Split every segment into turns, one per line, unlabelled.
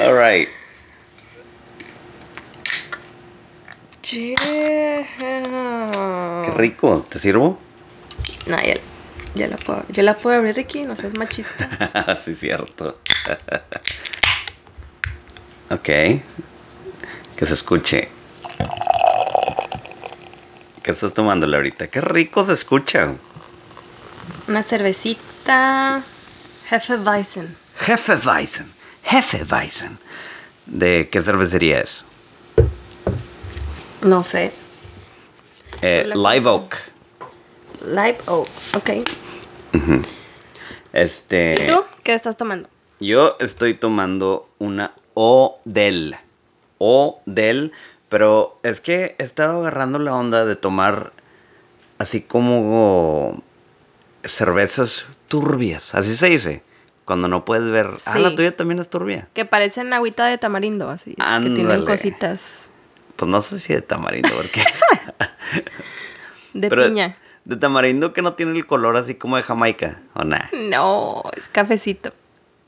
All right.
Yeah.
Qué rico. ¿Te sirvo?
No, ya, ya la puedo, ya la puedo abrir aquí, no seas machista.
sí, cierto. ok. Que se escuche. ¿Qué estás tomándole ahorita? Qué rico se escucha.
Una cervecita Hefeweizen.
Hefeweizen. Hefeweizen. ¿De qué cervecería es?
No sé.
Eh, Live Oak.
Live Oak, ok.
Este.
¿Y tú? ¿Qué estás tomando?
Yo estoy tomando una Odell. Odell. Pero es que he estado agarrando la onda de tomar así como cervezas turbias. Así se dice. Cuando no puedes ver. Ah, la tuya también es turbia.
Que parecen agüita de tamarindo, así. Que tienen
Ándale.
cositas
Pues no sé si de tamarindo, porque.
de
pero
piña.
De tamarindo que no tiene el color así como de Jamaica, ¿o nada?
No, es cafecito.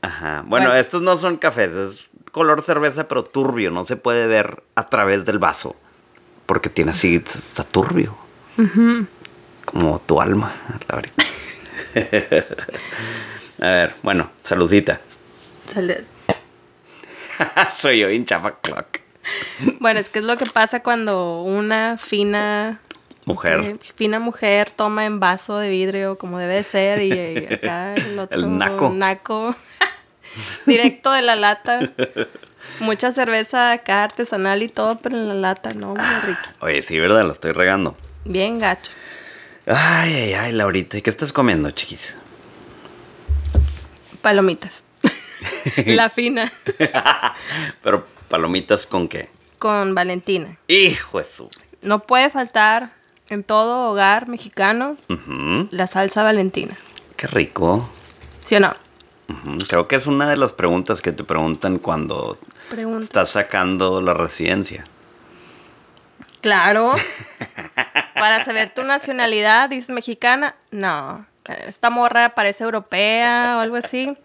Ajá. Bueno,
Bueno.
estos no son cafés, es color cerveza, pero turbio. No se puede ver a través del vaso. Porque tiene así, está turbio. Como tu alma, la verdad. a ver, bueno, saludita.
Salud.
Soy yo, hinchaba clock.
Bueno, es que es lo que pasa cuando una fina
Mujer.
eh, fina mujer toma en vaso de vidrio como debe de ser y, acá el otro
El naco.
naco, directo de la lata. Mucha cerveza acá artesanal y todo, pero en la lata, no, muy rico.
Oye, sí, ¿verdad? La estoy regando.
Bien gacho.
Ay, ay, ay, Laurita. ¿Y qué estás comiendo, chiquis?
Palomitas. la fina
Pero palomitas con qué?
con Valentina.
Hijo de su.
No puede faltar en todo hogar mexicano la salsa Valentina.
Qué rico.
¿Sí o no?
Creo que es una de las preguntas que te preguntan cuando
Pregunta.
estás sacando la residencia.
Claro. Para saber tu nacionalidad, dices mexicana. No. Esta morra parece europea o algo así.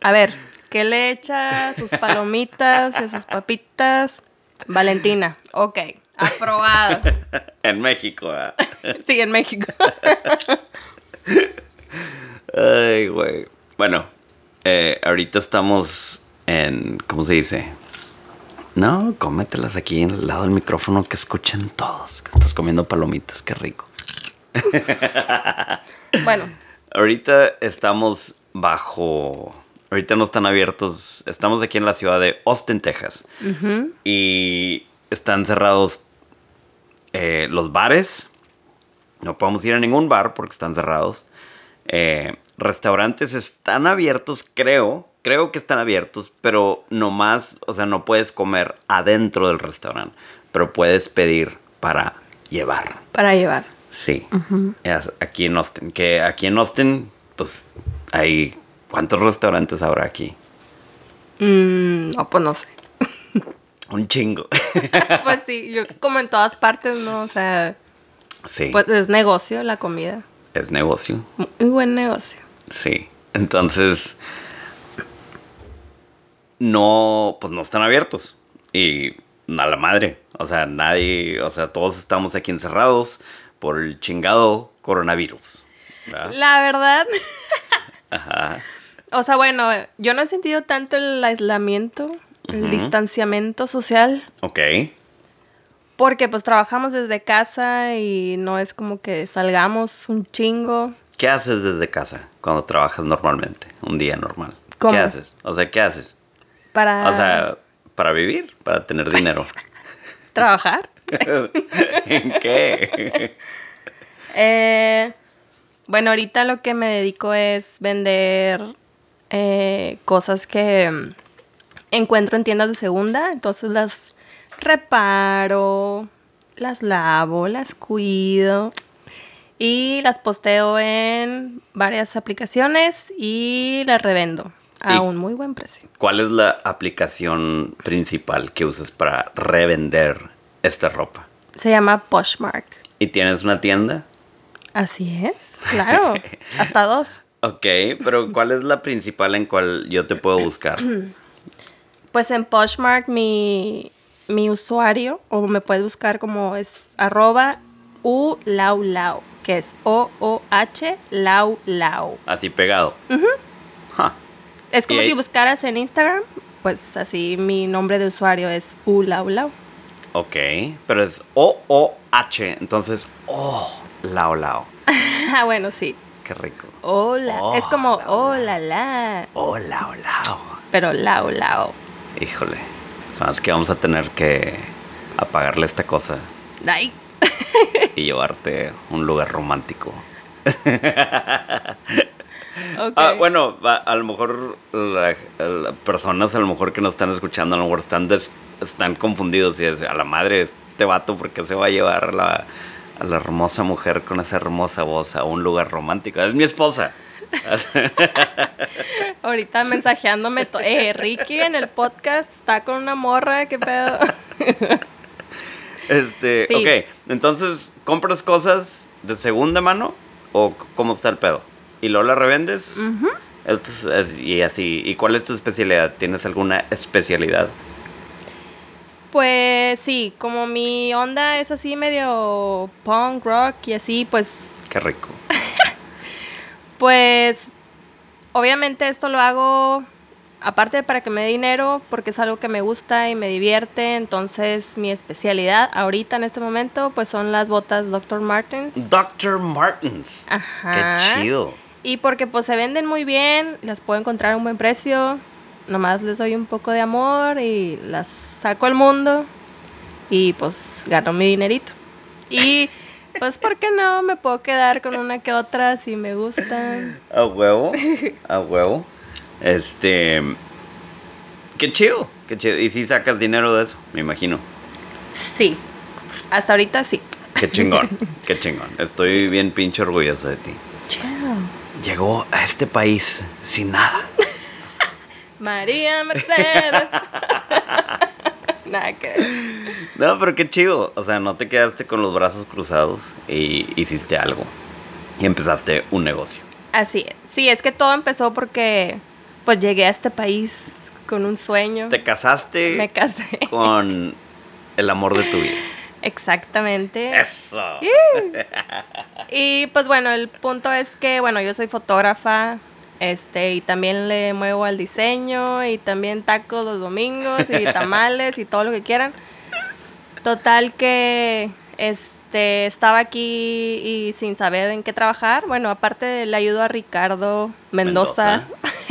A ver, ¿qué le echa sus palomitas y sus papitas? Valentina. Ok. Aprobado.
en México, ¿ah?
Sí, en México.
Ay, güey. Bueno, eh, ahorita estamos en. ¿Cómo se dice? No, cómetelas aquí al lado del micrófono que escuchen todos. Que estás comiendo palomitas, qué rico.
Bueno,
Ahorita estamos bajo. Ahorita no están abiertos. Estamos aquí en la ciudad de Austin, Texas. Y están cerrados eh, los bares. No podemos ir a ningún bar porque están cerrados. Eh, restaurantes están abiertos, creo. Creo que están abiertos, pero nomás, o sea, no puedes comer adentro del restaurante. Pero puedes pedir para llevar.
para llevar.
Sí. Aquí en Austin. Que aquí en Austin, pues, hay. ¿Cuántos restaurantes habrá aquí?
Mm, no, pues no sé.
Un chingo.
Pues sí, yo como en todas partes, ¿no? O sea,
sí.
pues es negocio la comida.
es negocio.
Muy buen negocio.
Sí. Entonces. No. Pues no están abiertos. Y. A la madre. O sea, nadie. O sea, todos estamos aquí encerrados por el chingado coronavirus. ¿verdad?
La verdad,
Ajá.
o sea, bueno, yo no he sentido tanto el aislamiento, el distanciamiento social,
Ok.
porque pues trabajamos desde casa y no es como que salgamos un chingo.
¿Qué haces desde casa cuando trabajas normalmente? Un día normal.
¿Cómo?
¿Qué haces? O sea, ¿qué haces?
Para
O sea, para vivir, para tener dinero.
trabajar.
¿En qué?
Eh, bueno, ahorita lo que me dedico es vender eh, cosas que mm, encuentro en tiendas de segunda. Entonces las reparo, las lavo, las cuido y las posteo en varias aplicaciones y las revendo a un muy buen precio.
¿Cuál es la aplicación principal que usas para revender esta ropa?
Se llama Poshmark.
¿Y tienes una tienda?
Así es, claro, hasta dos.
Ok, pero ¿cuál es la principal en cual yo te puedo buscar?
pues en Poshmark mi, mi usuario, o me puedes buscar como es arroba ulaulau, que es O-O-H lau lau.
Así pegado. Ja.
Es como si buscaras en Instagram, pues así mi nombre de usuario es ulaulau.
Ok, pero es O-O-H, entonces, oh, lao lao.
ah, bueno, sí.
Qué rico.
Hola.
Oh,
es como hola la,
lao lao.
pero lau lau.
Híjole, sabes que vamos a tener que apagarle esta cosa
Ay.
y llevarte a un lugar romántico. Ah, bueno, a, a lo mejor las personas a lo mejor que nos están escuchando a lo mejor están, des- están confundidos y es a la madre este vato porque se va a llevar a la, a la hermosa mujer con esa hermosa voz a un lugar romántico. Es mi esposa.
Ahorita mensajeándome. Eh, Ricky en el podcast está con una morra, qué pedo.
Este,
Sí.
ok, entonces, ¿compras cosas de segunda mano o cómo está el pedo? ¿Y luego la revendes? Es- es- y así, ¿y cuál es tu especialidad? ¿Tienes alguna especialidad?
Pues sí, como mi onda es así medio punk rock y así, pues
Qué rico.
Pues obviamente esto lo hago aparte de para que me dé dinero, porque es algo que me gusta y me divierte, entonces mi especialidad ahorita en este momento pues son las botas Dr. Martens.
Dr. Martens.
Ajá.
Qué chido.
Y porque pues se venden muy bien, las puedo encontrar a un buen precio, nomás les doy un poco de amor y las saco al mundo y pues gano mi dinerito. Y pues, ¿por qué no? Me puedo quedar con una que otra si me gustan.
A huevo. A huevo. Este. Qué chido. Qué chido. Y si sacas dinero de eso, me imagino.
Sí, hasta ahorita sí.
Qué chingón. Qué chingón. Estoy bien pinche orgulloso de ti.
Chao.
Llegó a este país sin nada.
María Mercedes. Nada que.
No, pero qué chido. O sea, no te quedaste con los brazos cruzados y hiciste algo. Y empezaste un negocio.
Así es. Sí, es que todo empezó porque pues llegué a este país con un sueño.
Te casaste
Me casé.
con el amor de tu vida.
Exactamente.
Eso.
Y pues bueno, el punto es que, bueno, yo soy fotógrafa, este, y también le muevo al diseño, y también tacos los domingos, y tamales, y todo lo que quieran. Total que, este, estaba aquí y sin saber en qué trabajar. Bueno, aparte le ayudo a Ricardo Mendoza,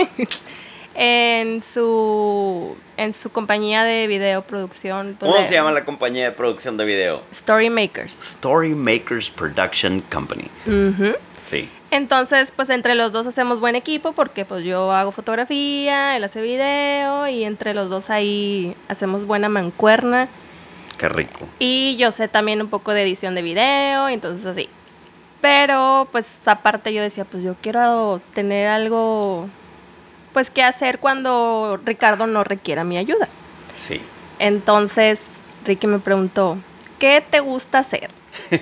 en su en su compañía de videoproducción. pues,
¿Cómo
de
se llama la compañía de producción de video?
Story Makers.
Story Makers Production Company. Sí.
Entonces, pues entre los dos hacemos buen equipo porque pues yo hago fotografía, él hace video y entre los dos ahí hacemos buena mancuerna.
Qué rico.
Y yo sé también un poco de edición de video, entonces así. Pero pues aparte yo decía, pues yo quiero tener algo pues que hacer cuando Ricardo no requiera mi ayuda.
Sí.
Entonces Ricky me preguntó, ¿qué te gusta hacer? o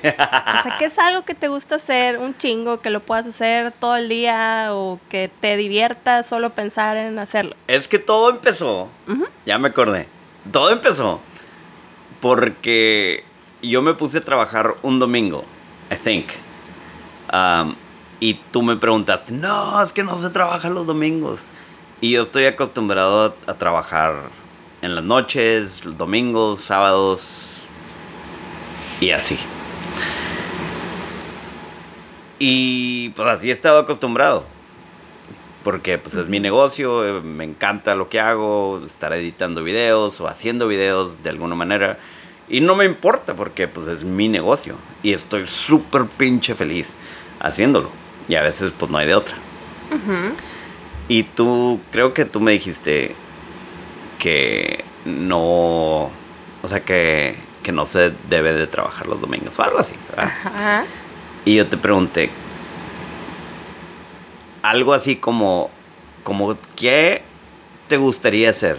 sea, ¿qué es algo que te gusta hacer? Un chingo, que lo puedas hacer todo el día o que te divierta solo pensar en hacerlo.
Es que todo empezó. Ya me acordé. Todo empezó porque yo me puse a trabajar un domingo, I think. Um, y tú me preguntaste, no, es que no se trabaja los domingos. Y yo estoy acostumbrado a, a trabajar en las noches, los domingos, sábados y así. Y pues así he estado acostumbrado. Porque pues es mi negocio, eh, me encanta lo que hago, estar editando videos o haciendo videos de alguna manera. Y no me importa porque pues es mi negocio. Y estoy súper pinche feliz haciéndolo. Y a veces pues no hay de otra. Y tú, creo que tú me dijiste que no, o sea que, que no se debe de trabajar los domingos o algo así. ¿verdad?
Ajá.
Y yo te pregunté algo así como, como ¿qué te gustaría hacer?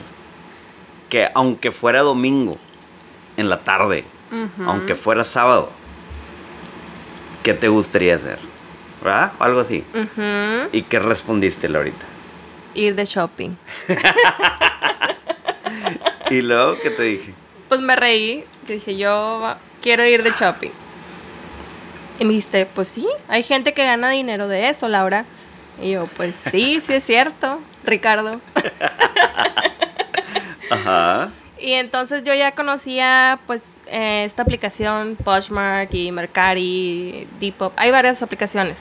Que aunque fuera domingo, en la tarde, aunque fuera sábado, ¿qué te gustaría hacer? ¿Verdad? O algo así. ¿Y qué respondiste ahorita?
Ir de shopping.
¿Y luego qué te dije?
Pues me reí, que dije, yo quiero ir de shopping. Y me dijiste, pues sí, hay gente que gana dinero de eso, Laura. Y yo, pues sí, sí es cierto, Ricardo.
Ajá.
Y entonces yo ya conocía pues eh, esta aplicación Poshmark y Mercari, Depop, hay varias aplicaciones.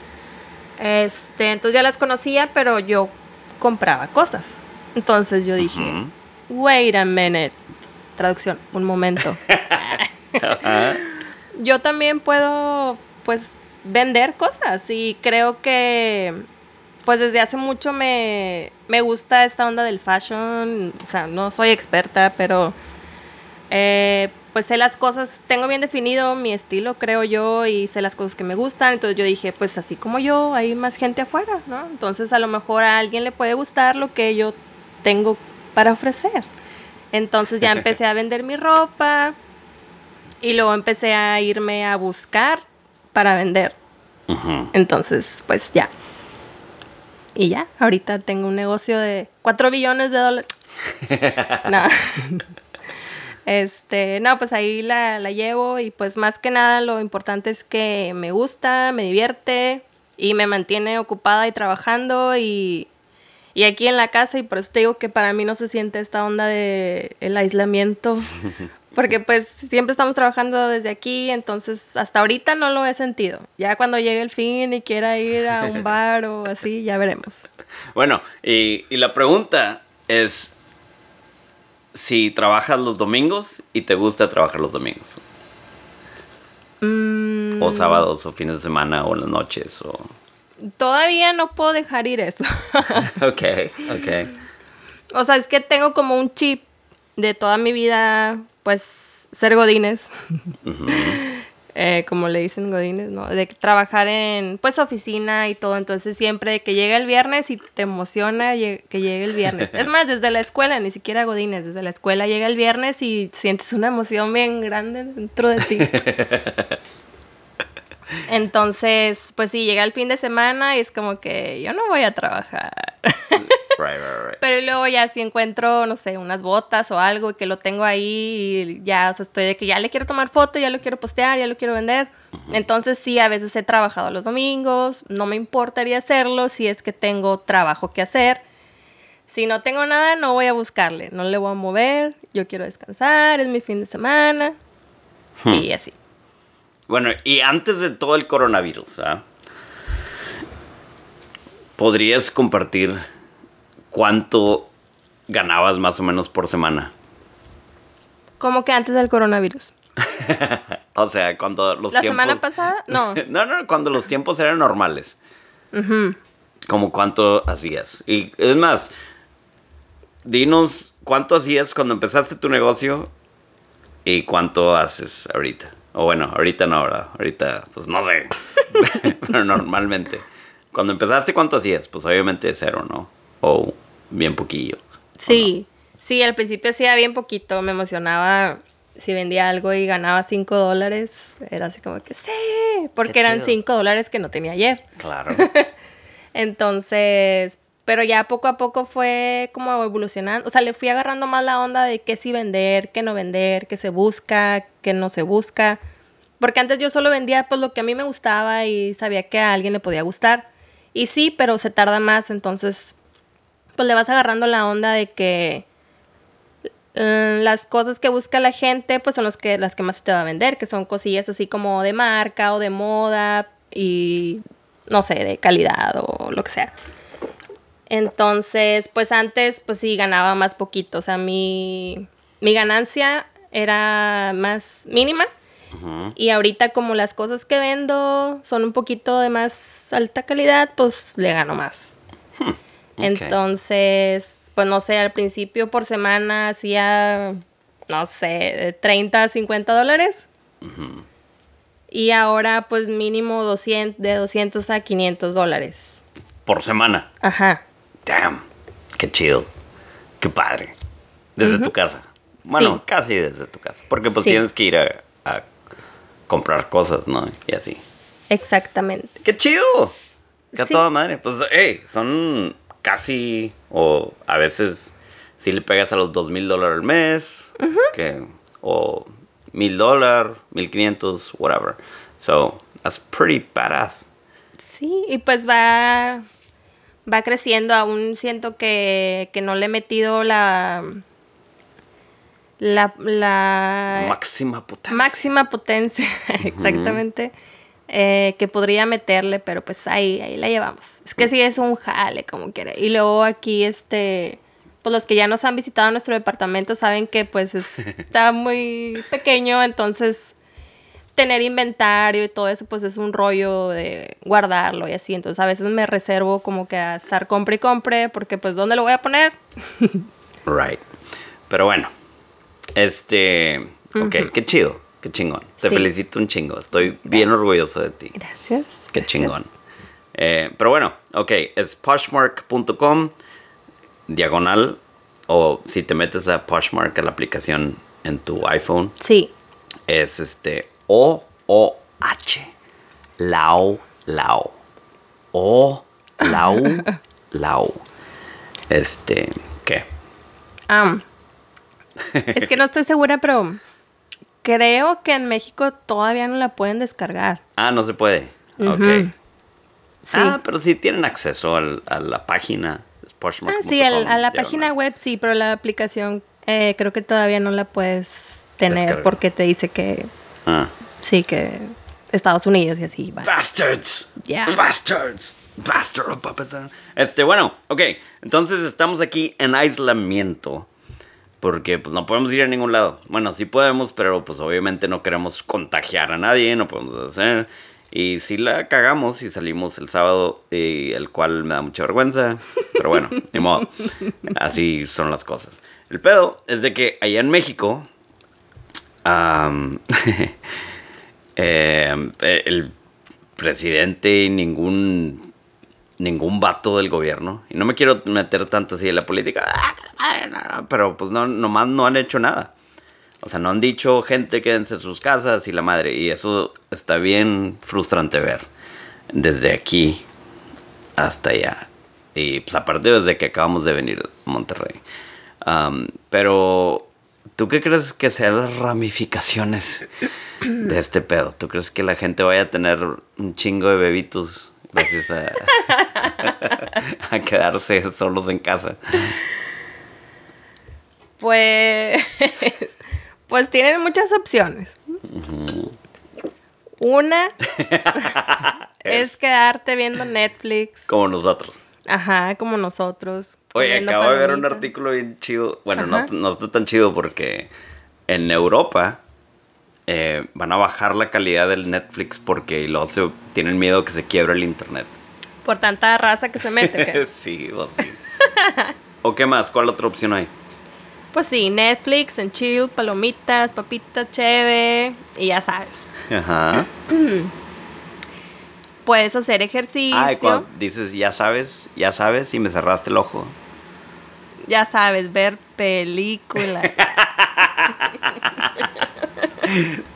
Este, entonces ya las conocía, pero yo compraba cosas. Entonces yo dije, wait a minute. Traducción, un momento. yo también puedo pues vender cosas y creo que pues desde hace mucho me, me gusta esta onda del fashion. O sea, no soy experta, pero eh, pues sé las cosas, tengo bien definido mi estilo, creo yo, y sé las cosas que me gustan. Entonces yo dije, pues así como yo, hay más gente afuera, ¿no? Entonces a lo mejor a alguien le puede gustar lo que yo tengo para ofrecer. Entonces ya empecé a vender mi ropa y luego empecé a irme a buscar para vender. Entonces, pues ya, y ya, ahorita tengo un negocio de 4 billones de dólares. no. Este, no, pues ahí la, la llevo y pues más que nada lo importante es que me gusta, me divierte y me mantiene ocupada y trabajando y, y aquí en la casa y por eso te digo que para mí no se siente esta onda de el aislamiento porque pues siempre estamos trabajando desde aquí, entonces hasta ahorita no lo he sentido. Ya cuando llegue el fin y quiera ir a un bar o así, ya veremos.
Bueno, y, la pregunta es si trabajas los domingos y te gusta trabajar los domingos.
Mm.
O sábados o fines de semana o las noches o...
Todavía no puedo dejar ir eso.
ok, ok.
O sea, es que tengo como un chip de toda mi vida pues ser godines, eh, como le dicen godines, ¿no? De trabajar en pues oficina y todo, entonces siempre que llega el viernes y te emociona que llegue el viernes. Es más, desde la escuela, ni siquiera godines, desde la escuela llega el viernes y sientes una emoción bien grande dentro de ti. Entonces, pues sí, llega el fin de semana y es como que yo no voy a trabajar. Pero luego ya si encuentro, no sé, unas botas o algo que lo tengo ahí y ya, o sea, estoy de que ya le quiero tomar foto, ya lo quiero postear, ya lo quiero vender. Entonces sí, a veces he trabajado los domingos, no me importaría hacerlo si es que tengo trabajo que hacer. Si no tengo nada, no voy a buscarle, no le voy a mover, yo quiero descansar, es mi fin de semana hmm. y así.
Bueno, y antes de todo el coronavirus, ¿ah? ¿podrías compartir cuánto ganabas más o menos por semana?
¿Cómo que antes del coronavirus?
o sea, cuando los
¿La semana pasada? No.
no, no, cuando los tiempos eran normales. ¿Cómo cuánto hacías? Y es más, dinos cuánto hacías cuando empezaste tu negocio y cuánto haces ahorita. O bueno, ahorita no, ¿verdad? Ahorita, pues no sé. Pero normalmente. Cuando empezaste, ¿cuánto hacías? Pues obviamente cero, ¿no? O bien poquillo.
Sí, sí, al principio hacía bien poquito. Me emocionaba si vendía algo y ganaba 5 dólares. Era así como que sí, porque eran 5 dólares que no tenía ayer.
Claro.
Entonces, pero ya poco a poco fue como evolucionando. O sea, le fui agarrando más la onda de qué sí vender, qué no vender, qué se busca, qué no se busca. Porque antes yo solo vendía pues lo que a mí me gustaba y sabía que a alguien le podía gustar. Y sí, pero se tarda más, entonces pues le vas agarrando la onda de que mm, las cosas que busca la gente pues son los que, las que más te va a vender, que son cosillas así como de marca o de moda y no sé, de calidad o lo que sea. Entonces, pues antes, pues sí, ganaba más poquito. O sea, mi, mi ganancia era más mínima. Y ahorita como las cosas que vendo son un poquito de más alta calidad, pues le gano más. Hmm, Entonces, pues no sé, al principio por semana hacía, no sé, de 30 a 50 dólares. Y ahora pues mínimo 200, de 200 a 500 dólares.
Por semana.
Ajá.
Damn, qué chido, qué padre. Desde tu casa. Bueno, casi desde tu casa. Porque pues tienes que ir a, comprar cosas, ¿no? Y así.
Exactamente.
¡Qué chido! ¡Qué toda madre! Pues, hey, son casi, o a veces si le pegas a los dos mil dólares al mes, que, o mil dólares, mil quinientos, whatever. So, that's pretty badass.
Sí, y pues va, va creciendo. Aún siento que, que no le he metido la, la, la
Máxima potencia.
máxima potencia, exactamente, eh, que podría meterle, pero pues ahí, ahí la llevamos. Es que sí es un jale, como quiera. Y luego aquí, este, pues los que ya nos han visitado nuestro departamento saben que pues es- está muy pequeño, entonces tener inventario y todo eso, pues es un rollo de guardarlo y así. Entonces a veces me reservo como que a estar compre y compre, porque pues ¿dónde lo voy a poner?
Right. Pero bueno, este, ok, qué chido, qué chingón. Te
Sí.
felicito un chingo. Estoy bien orgulloso de ti.
Gracias.
Qué chingón. Eh, pero bueno, ok, es poshmark.com diagonal o si te metes a Poshmark a la aplicación en tu iPhone
Sí.
es este O O H Lao Lao O Lao Lao este ¿qué?
Am. es que no estoy segura, pero creo que en México todavía no la pueden descargar.
Ah, no se puede. Ok.
Ujú. Sí.
Ah, pero sí tienen acceso al- a la página. es Poshmark.
Ah, sí, a la página web sí, pero la aplicación eh, creo que todavía no la puedes tener porque te dice que
Ah.
sí, que Estados Unidos y así. va.
Bastards.
Ya.
Bastards. Bastard. Este, bueno, ok. Entonces estamos aquí en aislamiento. Porque pues no podemos ir a ningún lado. Bueno, sí podemos, pero pues obviamente no queremos contagiar a nadie, no podemos hacer. Y si la cagamos y salimos el sábado, y el cual me da mucha vergüenza. Pero bueno, ni modo. Así son las cosas. El pedo es de que allá en México, eh, el presidente y ningún ningún vato del gobierno. Y no me quiero meter tanto así en la política ah, pero pues no nomás no han hecho nada. O sea no han dicho gente quédense en sus casas y la madre y eso está bien frustrante ver desde aquí hasta allá. Y pues aparte desde que acabamos de venir a Monterrey. Pero ¿Tú qué crees que sean las ramificaciones de este pedo? ¿Tú crees que la gente vaya a tener un chingo de bebitos gracias a, a quedarse solos en casa?
Pues, pues tienen muchas opciones. Una es quedarte viendo Netflix.
Como nosotros.
Ajá, como nosotros.
Oye, acabo de ver un artículo bien chido. Bueno, no, no está tan chido porque en Europa eh, van a bajar la calidad del Netflix porque se, tienen miedo que se quiebre el internet.
Por tanta raza que se mete. ¿qué?
sí, o sí. ¿O qué más? ¿Cuál otra opción hay?
Pues sí, Netflix, en chill, palomitas, papitas, cheve, y ya sabes.
Ajá.
Puedes hacer ejercicio.
Ah, y cuando dices, ya sabes, ya sabes, y me cerraste el ojo.
Ya sabes, ver películas.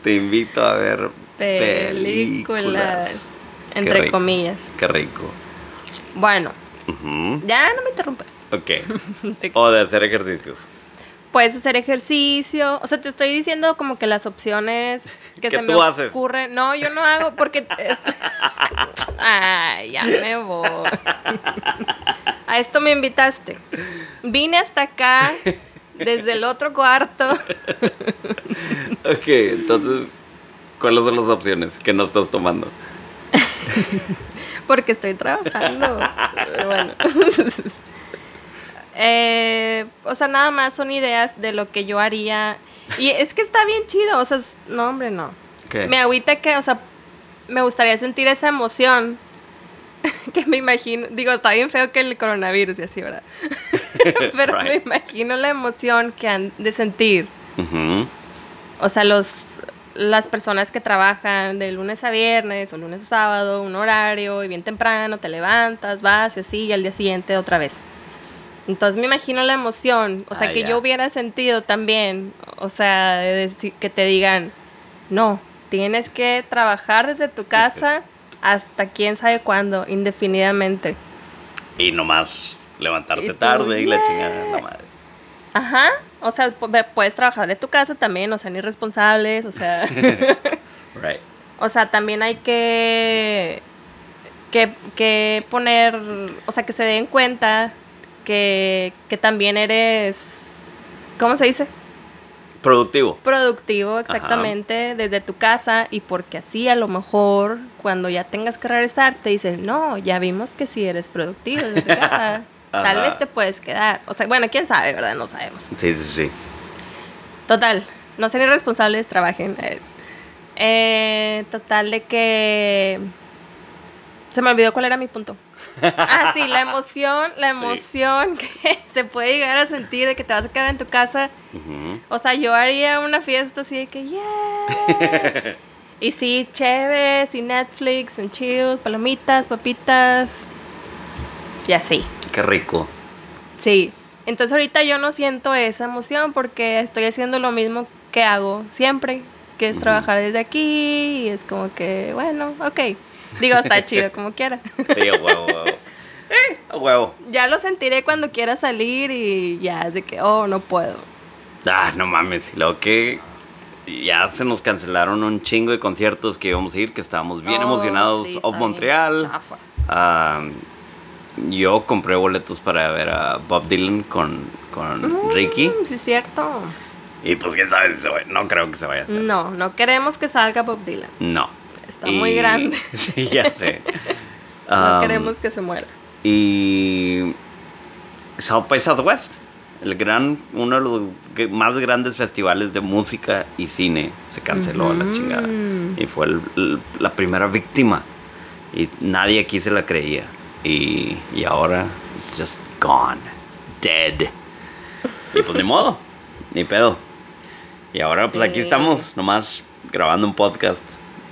Te invito a ver
películas. Entre comillas.
Qué rico.
Bueno, ya no me interrumpas.
Ok. O de hacer ejercicios.
Puedes hacer ejercicio. O sea, te estoy diciendo como que las opciones que,
Que
se
tú
me
haces.
ocurren. No, yo no hago porque. es- Ay, ya me voy. A esto me invitaste. Vine hasta acá, desde el otro cuarto.
Ok, entonces, ¿cuáles son las opciones que no estás tomando?
Porque estoy trabajando. Pero bueno. Eh, o sea, nada más son ideas de lo que yo haría. Y es que está bien chido. O sea, es- no, hombre, no.
¿Qué?
Me agüita que, o sea, me gustaría sentir esa emoción. que me imagino. Digo, está bien feo que el coronavirus y así, ¿verdad? Pero me imagino la emoción que han de sentir.
Ujú.
O sea, los, las personas que trabajan de lunes a viernes o lunes a sábado, un horario, y bien temprano te levantas, vas y así, y al día siguiente otra vez. Entonces me imagino la emoción, o sea,
Ah,
que yo hubiera sentido también, o sea, de decir- que te digan, no, tienes que trabajar desde tu casa hasta quién sabe cuándo, indefinidamente.
Y nomás levantarte
Y tú,
tarde y la chingada la madre.
Ajá. O sea, puedes trabajar de tu casa también, o sea, ni irresponsables, o sea.
Right.
o sea, también hay que, que. que poner. O sea, que se den cuenta que, que también eres. ¿Cómo se dice?
Productivo.
productivo exactamente desde tu casa y porque así a lo mejor cuando ya tengas que regresar te dicen, no, ya vimos que sí eres productivo desde tu casa, tal vez te puedes quedar. O sea, bueno, quién sabe, ¿verdad? No sabemos.
Sí, sí, sí.
Total, no sean irresponsables, trabajen. Eh, eh, total de que... Se me olvidó cuál era mi punto. Ah, sí, la emoción, la
Sí.
emoción que se puede llegar a sentir de que te vas a quedar en tu casa o sea, yo haría una fiesta así de que, yeah. y sí, chévere, y Netflix, en chill, palomitas, papitas. Y así.
Qué rico.
Sí. Entonces ahorita yo no siento esa emoción porque estoy haciendo lo mismo que hago siempre, que es trabajar desde aquí y es como que, bueno, ok. Digo, está chido como quiera.
Sí, huevo, huevo. Eh, huevo.
ya lo sentiré cuando quiera salir y ya es de que, oh, no puedo.
Ah, no mames. Luego que ya se nos cancelaron un chingo de conciertos que íbamos a ir, que estábamos bien
Oh,
emocionados.
sí,
of
bien
Montreal. Ah, yo compré boletos para ver a Bob Dylan con, con Ricky.
Mm, sí, es cierto.
Y pues quién sabe si se va- No creo que se vaya a hacer.
No, no queremos que salga Bob Dylan.
No.
Está muy grande.
Sí, ya sé.
No
Um,
queremos que se muera.
Y South by Southwest, el gran, uno de los más grandes festivales de música y cine, se canceló a la chingada. Y fue el- el- la primera víctima. Y nadie aquí se la creía. Y, y ahora it's just gone. Dead. Y pues ni modo. Ni pedo. Y ahora pues aquí estamos, nomás grabando un podcast.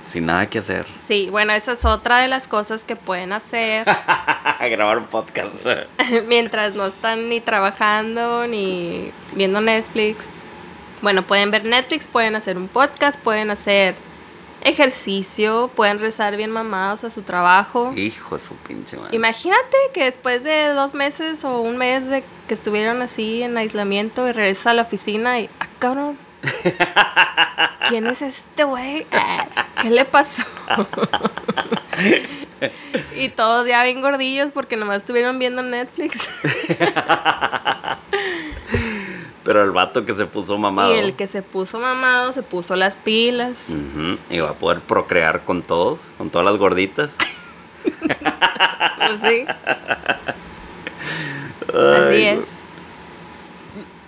Sin nada que hacer.
Sí, bueno, esa es otra de las cosas que pueden hacer
Grabar un podcast.
mientras no están ni trabajando ni viendo Netflix. Bueno, pueden ver Netflix, pueden hacer un podcast, pueden hacer ejercicio, pueden rezar bien mamados a su trabajo.
Hijo de su pinche madre.
Imagínate que después de dos meses o un mes de que estuvieron así en aislamiento y regresas a la oficina y, ah, cabrón, ¿quién es este güey? Ah, ¿Qué le pasó? y todos ya bien gordillos porque nomás estuvieron viendo Netflix.
Pero el vato que se puso mamado.
Y el que se puso mamado se puso las pilas.
Ujú, Y va a poder procrear con todos, con todas las gorditas.
Pues sí.
Ay,
Así es.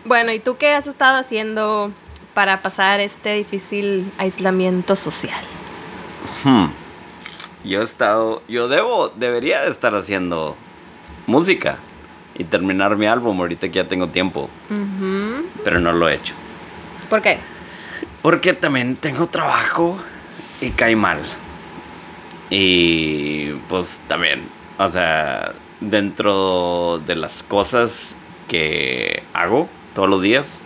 Bueno, ¿y tú qué has estado haciendo para pasar este difícil aislamiento social?
Hmm. Yo he estado. Yo debo. Debería de estar haciendo música. Y terminar mi álbum ahorita que ya tengo tiempo. Pero no lo he hecho.
¿Por qué?
Porque también tengo trabajo y cae mal. Y pues también, o sea, dentro de las cosas que hago todos los días,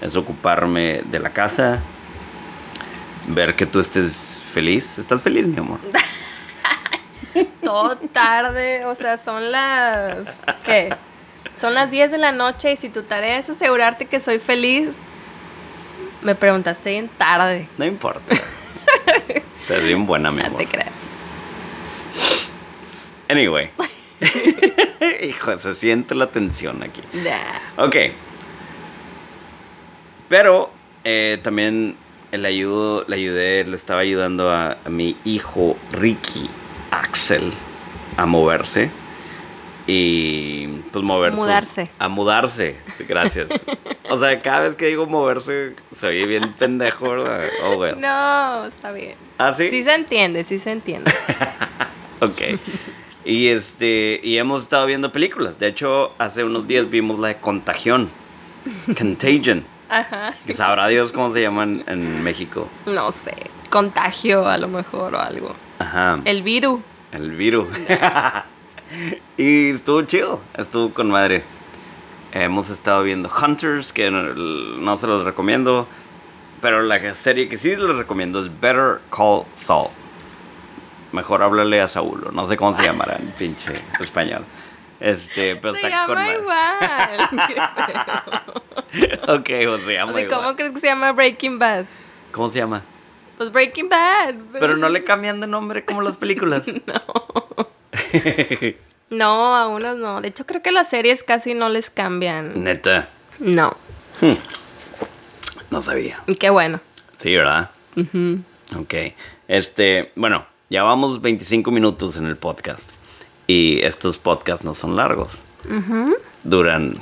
es ocuparme de la casa, ver que tú estés feliz. ¿Estás feliz, mi amor?
Todo tarde, o sea, son las... ¿Qué? Son las 10 de la noche y si tu tarea es asegurarte que soy feliz, me preguntaste bien tarde.
No importa. Estás bien buena, mi
No
amor.
te creas.
Anyway. Hijo, se siente la tensión aquí.
Nah.
Ok. Pero eh, también le, ayudo, le ayudé, le estaba ayudando a, a mi hijo Ricky Axel a moverse. Y pues moverse.
Mudarse.
A mudarse. Gracias. o sea, cada vez que digo moverse, soy bien pendejo, ¿verdad? Oh, well.
No, está bien.
¿Ah, sí?
Sí se entiende, sí se entiende.
Ok. Y este, y hemos estado viendo películas. De hecho, hace unos días vimos la de Contagión. Contagion.
Ajá.
Que sabrá Dios cómo se llaman en México.
No sé. Contagio a lo mejor o algo.
Ajá.
El virus.
El virus. y estuvo chido. Estuvo con madre. Hemos estado viendo Hunters, que no, se los recomiendo. Pero la serie que sí les recomiendo es Better Call Saul. Mejor háblale a Saúl. o No sé cómo se llamará en pinche español. Este, pero
Se
está con
llama
madre.
igual.
Ok, pues se llama
O sea,
igual.
¿Cómo crees que se llama Breaking Bad?
¿Cómo se llama?
Pues Breaking Bad.
Pero no le cambian de nombre como las películas.
No, a unos no. De hecho, creo que las series casi no les cambian.
Neta,
No.
no sabía.
Y qué bueno.
Sí, ¿verdad? Ok. Este, bueno, ya vamos 25 minutos en el podcast. Y estos podcasts no son largos. Duran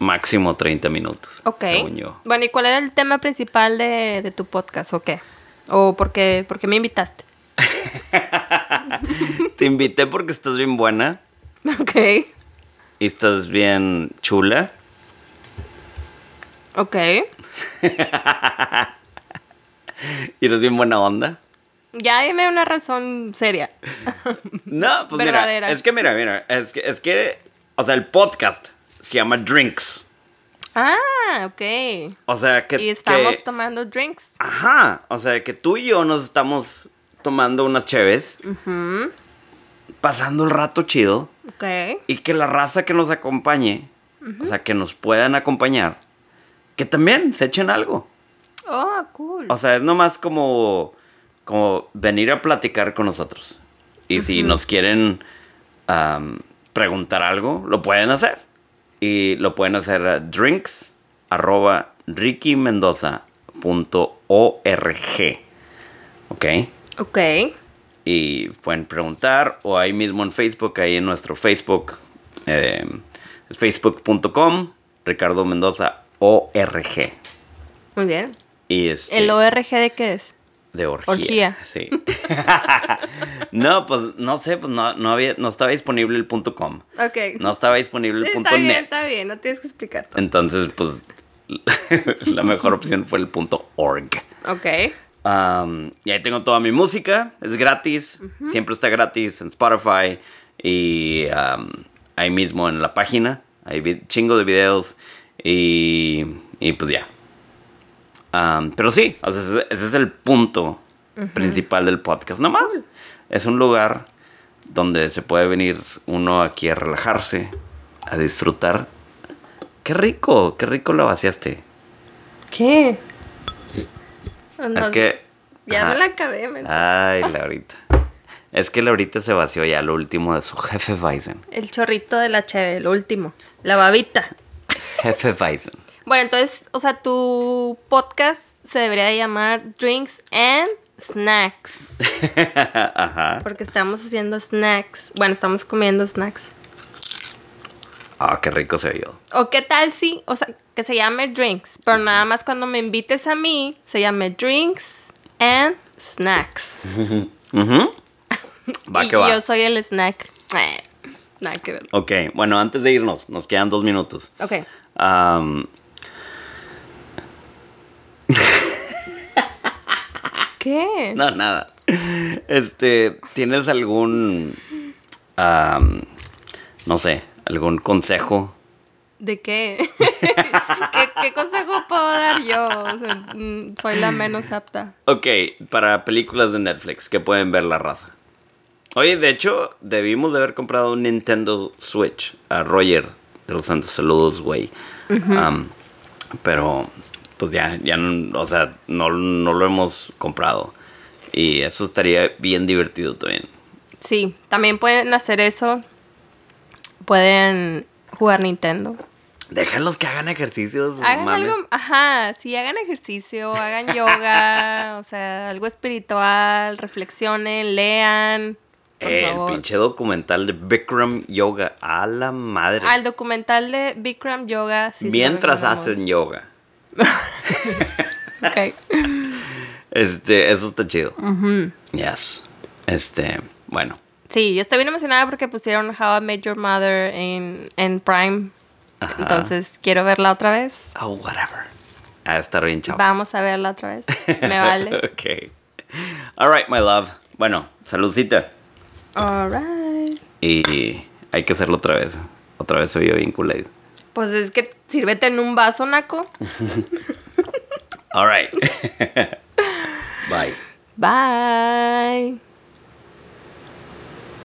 máximo 30 minutos.
Ok.
Según yo.
Bueno, ¿y cuál era el tema principal de, de tu podcast o qué? ¿O por qué, por qué me invitaste?
Te invité porque estás bien buena
Ok.
y estás bien chula.
Ok.
Y eres bien buena onda.
Ya dime una razón seria.
No, pues
Verdadera.
mira, es que mira, mira, es que, es que, o sea, el podcast se llama Drinks.
Ah, ok.
O sea, que...
Y estamos
que-
tomando drinks.
Ajá, o sea, que tú y yo nos estamos tomando unas cheves, pasando el rato chido,
Ok.
y que la raza que nos acompañe, o sea, que nos puedan acompañar, que también se echen algo.
Oh, cool.
O sea, es nomás como, como venir a platicar con nosotros. Y si nos quieren preguntar algo, lo pueden hacer. Y lo pueden hacer a drinks arroba rickymendoza.org. ¿Ok?
Ok.
Y pueden preguntar o ahí mismo en Facebook, ahí en nuestro Facebook, eh, facebook.com Ricardo Mendoza ORG.
Muy bien.
Y este,
¿El ORG de qué es?
De orgía.
Orgía.
Sí. no, pues no sé, pues no, no, había, no estaba disponible el punto .com.
Ok.
No estaba disponible el punto
está bien,
.net.
está bien. No tienes que explicar todo.
Entonces, pues la mejor opción fue el punto .org.
Ok.
Um, y ahí tengo toda mi música, es gratis, siempre está gratis en Spotify y um, ahí mismo en la página, hay chingo de videos y, y pues ya. Um, pero sí, o sea, ese, ese es el punto principal del podcast, nada más. Es un lugar donde se puede venir uno aquí a relajarse, a disfrutar. Qué rico, qué rico lo vaciaste.
¿Qué?
Es que...
Ya
ajá.
me la acabé, mensa.
Ay, Laurita. Es que Laurita se vació ya lo último de su jefe Bison.
El chorrito de la cheve, el último. La babita.
Jefe Bison.
Bueno, entonces, o sea, tu podcast se debería llamar Drinks and Snacks.
Ajá.
Porque estamos haciendo snacks. Bueno, estamos comiendo snacks.
Ah, qué rico se vio.
O qué tal si, o sea, que se llame Drinks. Pero nada más cuando me invites a mí, se llame Drinks and Snacks.
Ujú. Va
y
que va.
yo soy el snack. Eh, nada que ver.
Ok, bueno, antes de irnos, nos quedan dos minutos.
Ok.
Am,
¿Qué?
no, nada. Este, ¿tienes algún, no sé, algún consejo?
¿De qué? ¿Qué? qué consejo puedo dar yo? O sea, mm, soy la menos apta.
Ok, para películas de Netflix que pueden ver la raza. Oye, de hecho, debimos de haber comprado un Nintendo Switch a Roger de los Santos Saludos, güey. Pero, pues ya, ya no, o sea, no, no lo hemos comprado. Y eso estaría bien divertido también.
Sí, también pueden hacer eso. Pueden jugar Nintendo.
Déjalos que hagan ejercicios.
Hagan
mames.
algo, ajá, sí, hagan ejercicio, hagan yoga, o sea, algo espiritual, reflexionen, lean.
Eh, el pinche documental de Bikram Yoga. A la madre.
Al documental de Bikram Yoga. sí
Mientras hacen yoga.
Ok.
Este, eso está chido. Yes. Este, bueno.
Sí, yo estoy bien emocionada porque pusieron How I Met Your Mother en, en Prime.
Ajá.
Entonces, quiero verla otra vez.
Oh, whatever. A estar bien chavo.
Vamos a verla otra vez. Me vale.
ok. All right, my love. Bueno, saludcita.
Alright.
Y hay que hacerlo otra vez. Otra vez soy yo bien culé.
Pues es que sírvete en un vaso, Naco.
All right. Bye.
Bye.